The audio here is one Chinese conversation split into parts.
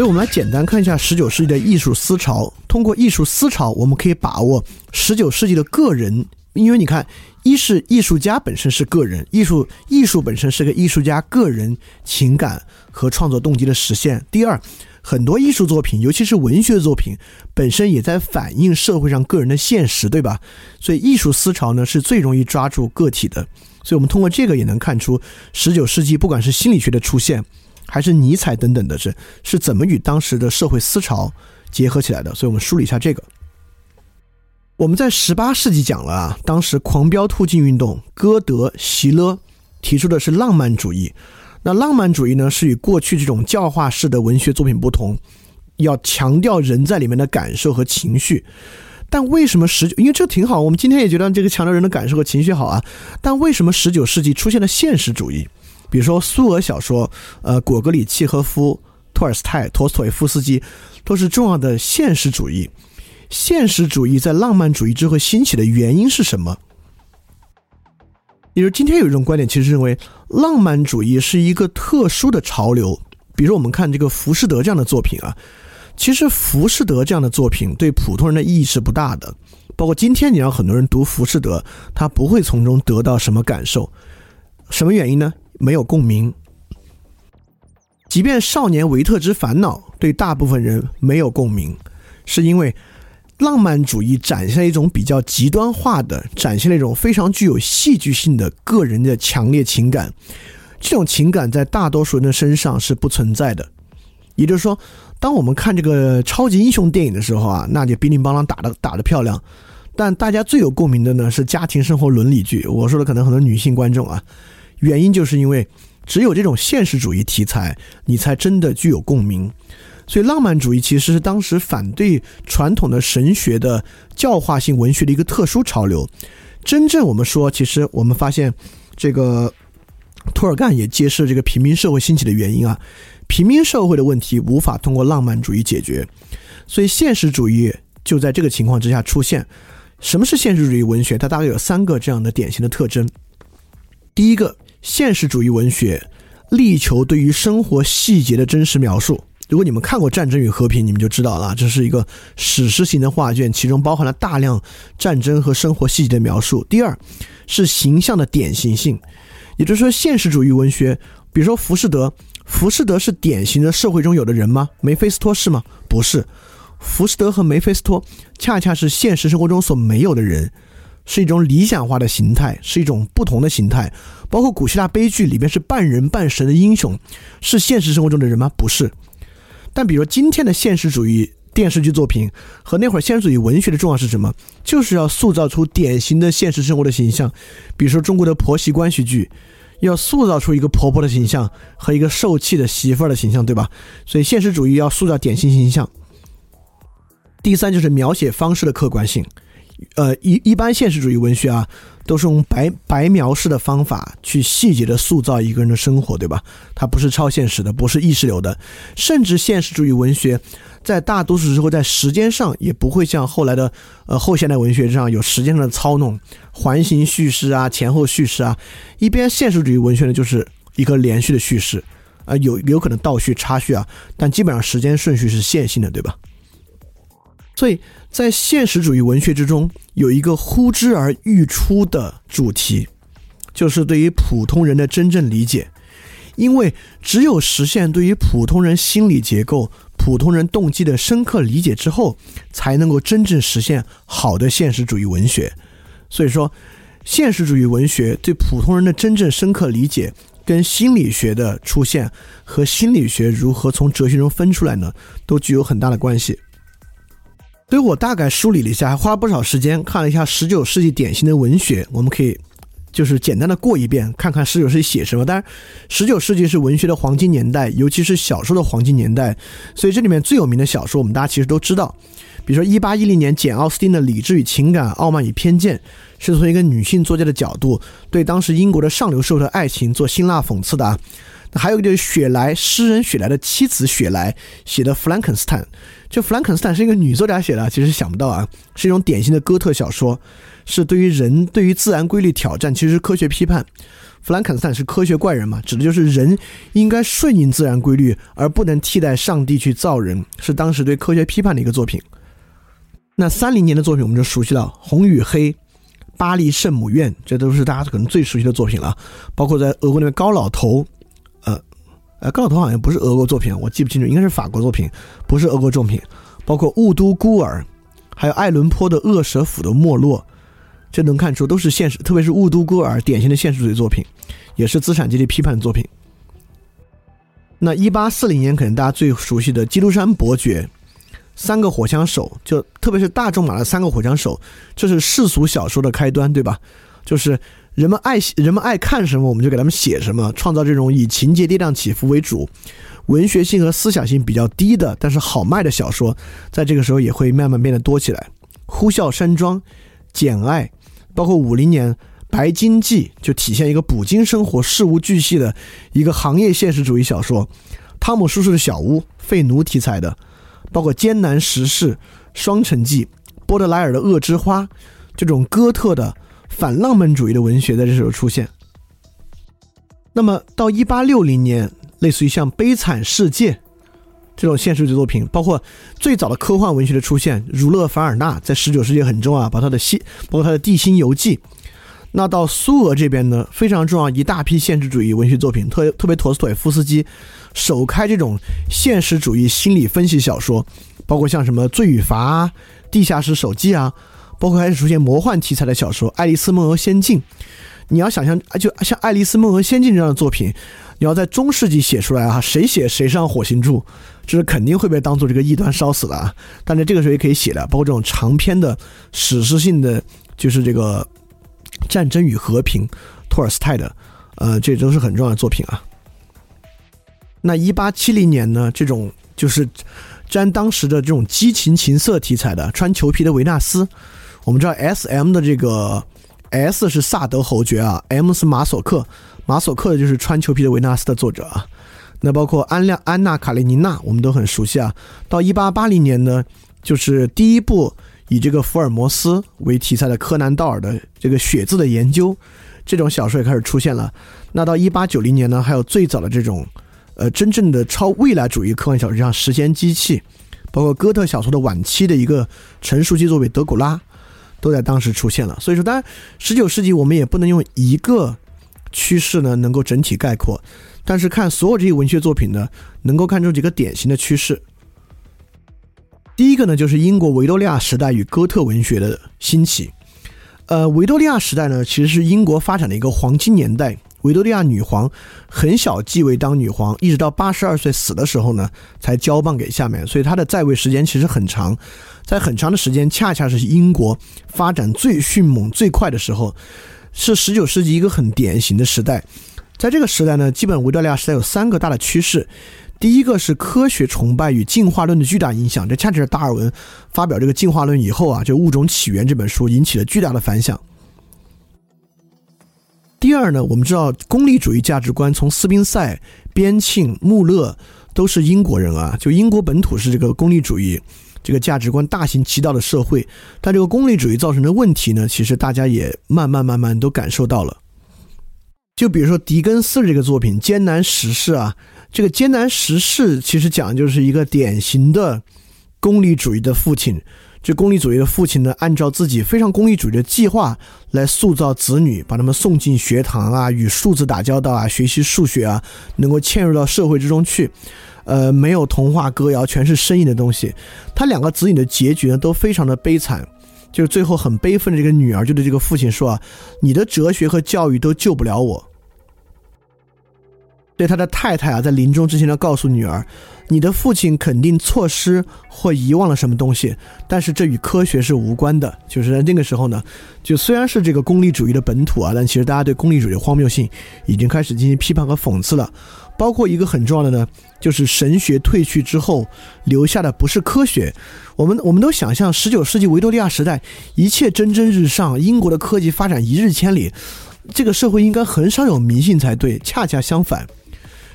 所以，我们来简单看一下十九世纪的艺术思潮。通过艺术思潮，我们可以把握十九世纪的个人，因为你看，一是艺术家本身是个人，艺术艺术本身是个艺术家个人情感和创作动机的实现。第二，很多艺术作品，尤其是文学作品，本身也在反映社会上个人的现实，对吧？所以，艺术思潮呢是最容易抓住个体的。所以我们通过这个也能看出，十九世纪不管是心理学的出现。还是尼采等等的，是是怎么与当时的社会思潮结合起来的？所以我们梳理一下这个。我们在十八世纪讲了啊，当时狂飙突进运动，歌德、席勒提出的是浪漫主义。那浪漫主义呢，是与过去这种教化式的文学作品不同，要强调人在里面的感受和情绪。但为什么十九？因为这挺好，我们今天也觉得这个强调人的感受和情绪好啊。但为什么十九世纪出现了现实主义？比如说苏俄小说，呃，果戈里、契诃夫、托尔斯泰、陀思妥耶夫斯基，都是重要的现实主义。现实主义在浪漫主义之后兴起的原因是什么？也就是今天有一种观点，其实认为浪漫主义是一个特殊的潮流。比如我们看这个浮士德这样的作品啊，其实浮士德这样的作品对普通人的意义是不大的。包括今天你让很多人读浮士德，他不会从中得到什么感受。什么原因呢？没有共鸣，即便《少年维特之烦恼》对大部分人没有共鸣，是因为浪漫主义展现了一种比较极端化的，展现了一种非常具有戏剧性的个人的强烈情感。这种情感在大多数人的身上是不存在的。也就是说，当我们看这个超级英雄电影的时候啊，那就乒铃乓啷打的打的漂亮，但大家最有共鸣的呢是家庭生活伦理剧。我说的可能很多女性观众啊。原因就是因为只有这种现实主义题材，你才真的具有共鸣。所以，浪漫主义其实是当时反对传统的神学的教化性文学的一个特殊潮流。真正我们说，其实我们发现，这个托尔干也揭示这个平民社会兴起的原因啊。平民社会的问题无法通过浪漫主义解决，所以现实主义就在这个情况之下出现。什么是现实主义文学？它大概有三个这样的典型的特征。第一个。现实主义文学力求对于生活细节的真实描述。如果你们看过《战争与和平》，你们就知道了，这是一个史诗型的画卷，其中包含了大量战争和生活细节的描述。第二，是形象的典型性，也就是说，现实主义文学，比如说浮士德，浮士德是典型的社会中有的人吗？梅菲斯托是吗？不是，浮士德和梅菲斯托恰恰是现实生活中所没有的人。是一种理想化的形态，是一种不同的形态。包括古希腊悲剧里边是半人半神的英雄，是现实生活中的人吗？不是。但比如今天的现实主义电视剧作品和那会儿现实主义文学的重要是什么？就是要塑造出典型的现实生活的形象。比如说中国的婆媳关系剧，要塑造出一个婆婆的形象和一个受气的媳妇儿的形象，对吧？所以现实主义要塑造典型形象。第三就是描写方式的客观性。呃，一一般现实主义文学啊，都是用白白描式的方法去细节的塑造一个人的生活，对吧？它不是超现实的，不是意识流的，甚至现实主义文学在大多数时候在时间上也不会像后来的呃后现代文学上有时间上的操弄，环形叙事啊，前后叙事啊。一边现实主义文学呢，就是一个连续的叙事，啊，有有可能倒叙插叙啊，但基本上时间顺序是线性的，对吧？所以在现实主义文学之中，有一个呼之而欲出的主题，就是对于普通人的真正理解。因为只有实现对于普通人心理结构、普通人动机的深刻理解之后，才能够真正实现好的现实主义文学。所以说，现实主义文学对普通人的真正深刻理解，跟心理学的出现和心理学如何从哲学中分出来呢，都具有很大的关系。所以我大概梳理了一下，还花了不少时间看了一下十九世纪典型的文学，我们可以就是简单的过一遍，看看十九世纪写什么。当然，十九世纪是文学的黄金年代，尤其是小说的黄金年代。所以这里面最有名的小说，我们大家其实都知道，比如说一八一零年简奥斯汀的《理智与情感：傲慢与偏见》，是从一个女性作家的角度，对当时英国的上流社会的爱情做辛辣讽刺的。那还有一个就是雪莱诗人雪莱的妻子雪莱写的《弗兰肯斯坦》，就《弗兰肯斯坦》是一个女作家写的，其实想不到啊，是一种典型的哥特小说。是对于人、对于自然规律挑战，其实是科学批判。弗兰肯斯坦是科学怪人嘛，指的就是人应该顺应自然规律，而不能替代上帝去造人，是当时对科学批判的一个作品。那三零年的作品我们就熟悉了，《红与黑》、《巴黎圣母院》，这都是大家可能最熟悉的作品了。包括在俄国那边高老头，呃，高老头好像不是俄国作品，我记不清楚，应该是法国作品，不是俄国作品。包括《雾都孤儿》，还有爱伦坡的《恶蛇府的没落》。这能看出都是现实，特别是《雾都孤儿》典型的现实主义作品，也是资产阶级批判作品。那一八四零年可能大家最熟悉的《基督山伯爵》，三个火枪手，就特别是大仲马的三个火枪手，这是世俗小说的开端，对吧？就是人们爱人们爱看什么，我们就给他们写什么，创造这种以情节跌宕起伏为主，文学性和思想性比较低的，但是好卖的小说，在这个时候也会慢慢变得多起来，《呼啸山庄》《简爱》。包括五零年《白鲸记》就体现一个捕鲸生活事无巨细的一个行业现实主义小说，《汤姆叔叔的小屋》废奴题材的，包括《艰难时事》《双城记》，波德莱尔的《恶之花》，这种哥特的反浪漫主义的文学在这时候出现。那么到一八六零年，类似于像《悲惨世界》。这种现实主义作品，包括最早的科幻文学的出现，儒勒·凡尔纳在十九世纪很重要，把他的《西》包括他的《地心游记》。那到苏俄这边呢，非常重要一大批现实主义文学作品，特特别陀思妥耶夫斯基首开这种现实主义心理分析小说，包括像什么《罪与罚》《地下室手记》啊，包括开始出现魔幻题材的小说《爱丽丝梦游仙境》。你要想象，就像《爱丽丝梦游仙境》这样的作品，你要在中世纪写出来啊，谁写谁上火星住。这是肯定会被当做这个异端烧死的啊！但在这个时候也可以写的，包括这种长篇的史诗性的，就是这个《战争与和平》托尔斯泰的，呃，这都是很重要的作品啊。那一八七零年呢，这种就是沾当时的这种激情情色题材的，穿裘皮的维纳斯。我们知道 S M 的这个 S 是萨德侯爵啊，M 是马索克，马索克就是穿裘皮的维纳斯的作者啊。那包括安亮、安娜·卡列尼娜，我们都很熟悉啊。到一八八零年呢，就是第一部以这个福尔摩斯为题材的柯南·道尔的这个血字的研究，这种小说也开始出现了。那到一八九零年呢，还有最早的这种，呃，真正的超未来主义科幻小说，像《时间机器》，包括哥特小说的晚期的一个成熟期作品《德古拉》，都在当时出现了。所以说，当然，十九世纪我们也不能用一个趋势呢，能够整体概括。但是看所有这些文学作品呢，能够看出几个典型的趋势。第一个呢，就是英国维多利亚时代与哥特文学的兴起。呃，维多利亚时代呢，其实是英国发展的一个黄金年代。维多利亚女皇很小继位当女皇，一直到八十二岁死的时候呢，才交棒给下面，所以她的在位时间其实很长。在很长的时间，恰恰是英国发展最迅猛、最快的时候，是十九世纪一个很典型的时代。在这个时代呢，基本维多利亚时代有三个大的趋势。第一个是科学崇拜与进化论的巨大影响，这恰恰是达尔文发表这个进化论以后啊，就《物种起源》这本书引起了巨大的反响。第二呢，我们知道功利主义价值观从斯宾塞、边沁、穆勒都是英国人啊，就英国本土是这个功利主义这个价值观大行其道的社会，但这个功利主义造成的问题呢，其实大家也慢慢慢慢都感受到了。就比如说狄更斯这个作品《艰难时事》啊，这个《艰难时事》其实讲的就是一个典型的功利主义的父亲。这功利主义的父亲呢，按照自己非常功利主义的计划来塑造子女，把他们送进学堂啊，与数字打交道啊，学习数学啊，能够嵌入到社会之中去。呃，没有童话歌谣，全是生硬的东西。他两个子女的结局呢，都非常的悲惨。就是最后很悲愤的这个女儿就对这个父亲说啊：“你的哲学和教育都救不了我。”对他的太太啊，在临终之前要告诉女儿：“你的父亲肯定错失或遗忘了什么东西，但是这与科学是无关的。”就是在那个时候呢，就虽然是这个功利主义的本土啊，但其实大家对功利主义的荒谬性已经开始进行批判和讽刺了。包括一个很重要的呢，就是神学退去之后留下的不是科学。我们我们都想象十九世纪维多利亚时代一切蒸蒸日上，英国的科技发展一日千里，这个社会应该很少有迷信才对。恰恰相反。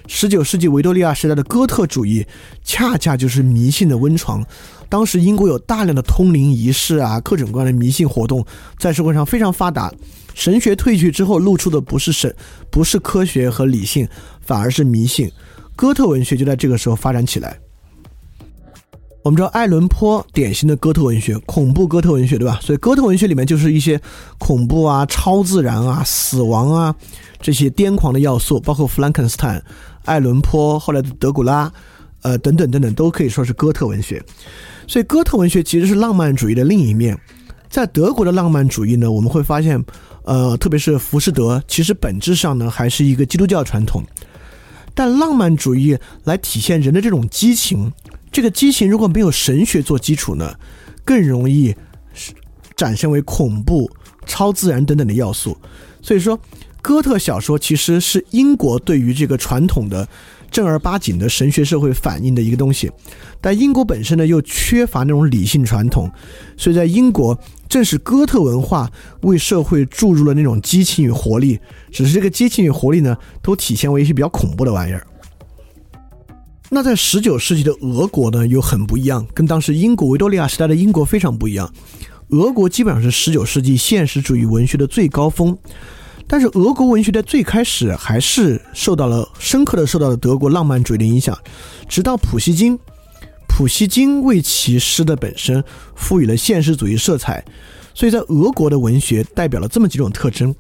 十九世纪维多利亚时代的哥特主义，恰恰就是迷信的温床。当时英国有大量的通灵仪式啊，各种各样的迷信活动，在社会上非常发达。神学退去之后，露出的不是神，不是科学和理性，反而是迷信。哥特文学就在这个时候发展起来。我们知道爱伦坡典型的哥特文学，恐怖哥特文学，对吧？所以哥特文学里面就是一些恐怖啊、超自然啊、死亡啊这些癫狂的要素，包括弗兰肯斯坦、爱伦坡后来的德古拉，呃等等等等，都可以说是哥特文学。所以哥特文学其实是浪漫主义的另一面。在德国的浪漫主义呢，我们会发现，呃，特别是浮士德，其实本质上呢还是一个基督教传统。但浪漫主义来体现人的这种激情。这个激情如果没有神学做基础呢，更容易展现为恐怖、超自然等等的要素。所以说，哥特小说其实是英国对于这个传统的正儿八经的神学社会反应的一个东西。但英国本身呢又缺乏那种理性传统，所以在英国正是哥特文化为社会注入了那种激情与活力。只是这个激情与活力呢，都体现为一些比较恐怖的玩意儿。那在十九世纪的俄国呢，又很不一样，跟当时英国维多利亚时代的英国非常不一样。俄国基本上是十九世纪现实主义文学的最高峰，但是俄国文学在最开始还是受到了深刻的受到了德国浪漫主义的影响，直到普希金，普希金为其诗的本身赋予了现实主义色彩，所以在俄国的文学代表了这么几种特征。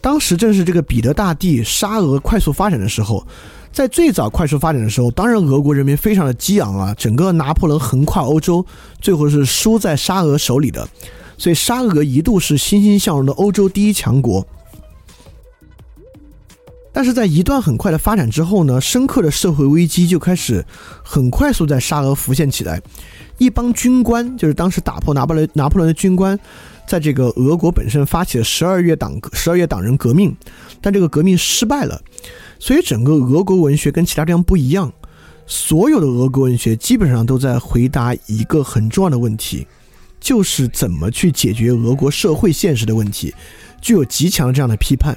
当时正是这个彼得大帝沙俄快速发展的时候。在最早快速发展的时候，当然俄国人民非常的激昂啊，整个拿破仑横跨欧洲，最后是输在沙俄手里的，所以沙俄一度是欣欣向荣的欧洲第一强国。但是在一段很快的发展之后呢，深刻的社会危机就开始很快速在沙俄浮现起来，一帮军官，就是当时打破拿破仑拿破仑的军官，在这个俄国本身发起了十二月党十二月党人革命，但这个革命失败了。所以，整个俄国文学跟其他地方不一样。所有的俄国文学基本上都在回答一个很重要的问题，就是怎么去解决俄国社会现实的问题，具有极强这样的批判。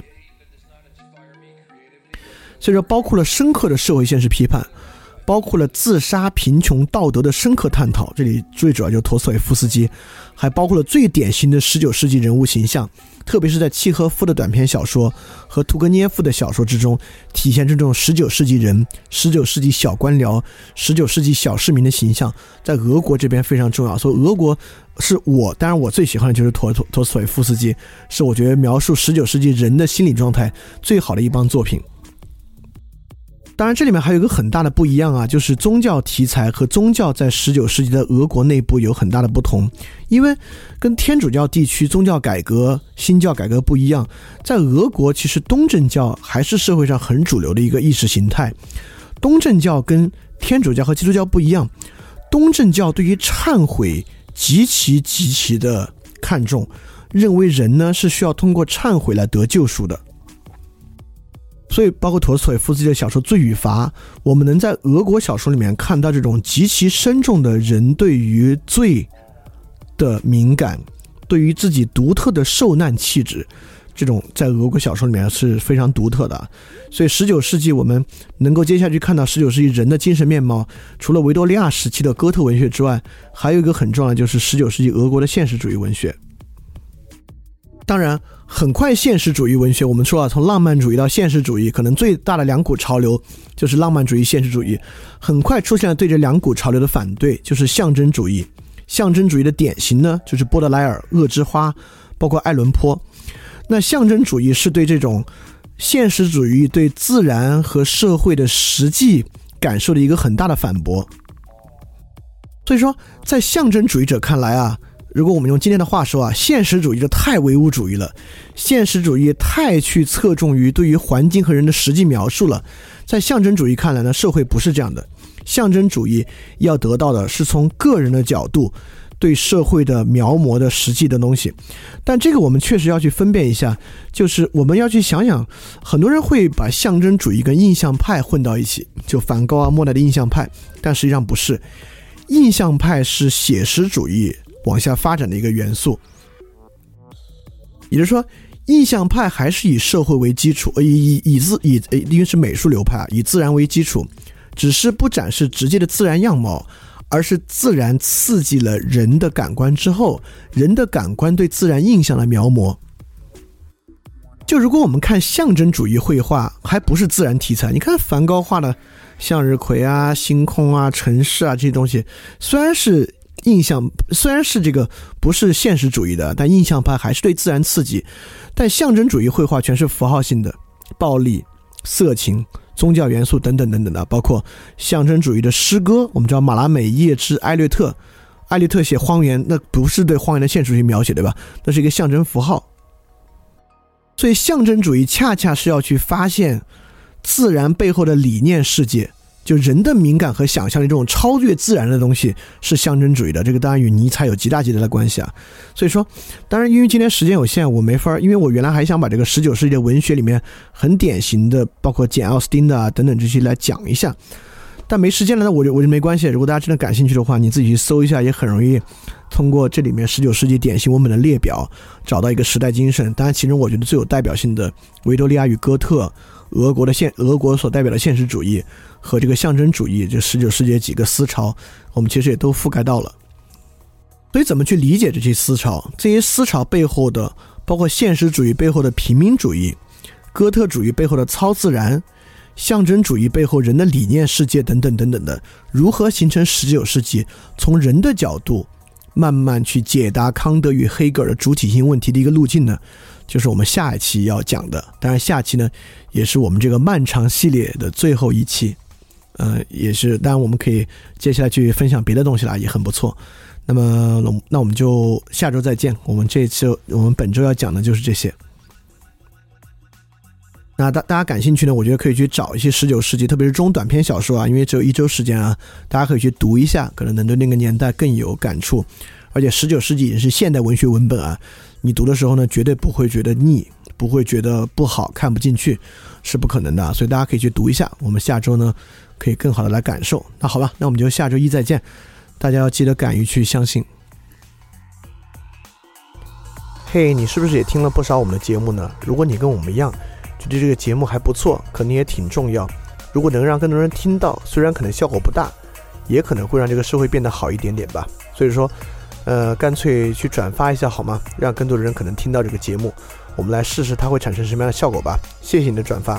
所以说，包括了深刻的社会现实批判。包括了自杀、贫穷、道德的深刻探讨，这里最主要就是陀思妥耶夫斯基，还包括了最典型的十九世纪人物形象，特别是在契诃夫的短篇小说和屠格涅夫的小说之中，体现出这种十九世纪人、十九世纪小官僚、十九世纪小市民的形象，在俄国这边非常重要。所以，俄国是我当然我最喜欢的就是陀陀陀思妥耶夫斯基，是我觉得描述十九世纪人的心理状态最好的一帮作品。当然，这里面还有一个很大的不一样啊，就是宗教题材和宗教在十九世纪的俄国内部有很大的不同。因为跟天主教地区宗教改革、新教改革不一样，在俄国其实东正教还是社会上很主流的一个意识形态。东正教跟天主教和基督教不一样，东正教对于忏悔极其极其的看重，认为人呢是需要通过忏悔来得救赎的。所以，包括陀思妥耶夫斯基的小说《罪与罚》，我们能在俄国小说里面看到这种极其深重的人对于罪的敏感，对于自己独特的受难气质，这种在俄国小说里面是非常独特的。所以，十九世纪我们能够接下去看到十九世纪人的精神面貌，除了维多利亚时期的哥特文学之外，还有一个很重要的就是十九世纪俄国的现实主义文学。当然。很快，现实主义文学，我们说啊，从浪漫主义到现实主义，可能最大的两股潮流就是浪漫主义、现实主义。很快出现了对这两股潮流的反对，就是象征主义。象征主义的典型呢，就是波德莱尔《恶之花》，包括爱伦坡。那象征主义是对这种现实主义对自然和社会的实际感受的一个很大的反驳。所以说，在象征主义者看来啊。如果我们用今天的话说啊，现实主义就太唯物主义了，现实主义太去侧重于对于环境和人的实际描述了。在象征主义看来呢，社会不是这样的，象征主义要得到的是从个人的角度对社会的描摹的实际的东西。但这个我们确实要去分辨一下，就是我们要去想想，很多人会把象征主义跟印象派混到一起，就梵高啊、莫奈的印象派，但实际上不是，印象派是写实主义。往下发展的一个元素，也就是说，印象派还是以社会为基础，以以以自以呃，因为是美术流派，以自然为基础，只是不展示直接的自然样貌，而是自然刺激了人的感官之后，人的感官对自然印象的描摹。就如果我们看象征主义绘画，还不是自然题材。你看梵高画的向日葵啊、星空啊、城市啊这些东西，虽然是印象，虽然是这个不是现实主义的，但印象派还是对自然刺激。但象征主义绘画全是符号性的，暴力、色情、宗教元素等等等等的，包括象征主义的诗歌。我们知道马拉美叶之艾略特，艾略特写荒原，那不是对荒原的现实主义描写，对吧？那是一个象征符号。所以，象征主义恰恰是要去发现自然背后的理念世界，就人的敏感和想象力这种超越自然的东西是象征主义的。这个当然与尼采有极大极大的关系啊。所以说，当然因为今天时间有限，我没法儿，因为我原来还想把这个十九世纪的文学里面很典型的，包括简奥斯汀的啊等等这些来讲一下。但没时间了，那我就我就没关系。如果大家真的感兴趣的话，你自己去搜一下，也很容易通过这里面十九世纪典型文本的列表找到一个时代精神。当然，其中我觉得最有代表性的维多利亚与哥特，俄国的现俄国所代表的现实主义和这个象征主义，这十九世纪几个思潮，我们其实也都覆盖到了。所以，怎么去理解这些思潮？这些思潮背后的，包括现实主义背后的平民主义，哥特主义背后的超自然。象征主义背后人的理念世界等等等等的，如何形成十九世纪从人的角度慢慢去解答康德与黑格尔的主体性问题的一个路径呢？就是我们下一期要讲的。当然，下期呢也是我们这个漫长系列的最后一期，呃，也是当然我们可以接下来去分享别的东西啦，也很不错。那么，那我们就下周再见。我们这次我们本周要讲的就是这些。那大大家感兴趣呢？我觉得可以去找一些十九世纪，特别是中短篇小说啊，因为只有一周时间啊，大家可以去读一下，可能能对那个年代更有感触。而且十九世纪也是现代文学文本啊，你读的时候呢，绝对不会觉得腻，不会觉得不好看不进去，是不可能的。所以大家可以去读一下。我们下周呢，可以更好的来感受。那好吧，那我们就下周一再见。大家要记得敢于去相信。嘿，你是不是也听了不少我们的节目呢？如果你跟我们一样。觉得这个节目还不错，可能也挺重要。如果能让更多人听到，虽然可能效果不大，也可能会让这个社会变得好一点点吧。所以说，呃，干脆去转发一下好吗？让更多的人可能听到这个节目，我们来试试它会产生什么样的效果吧。谢谢你的转发，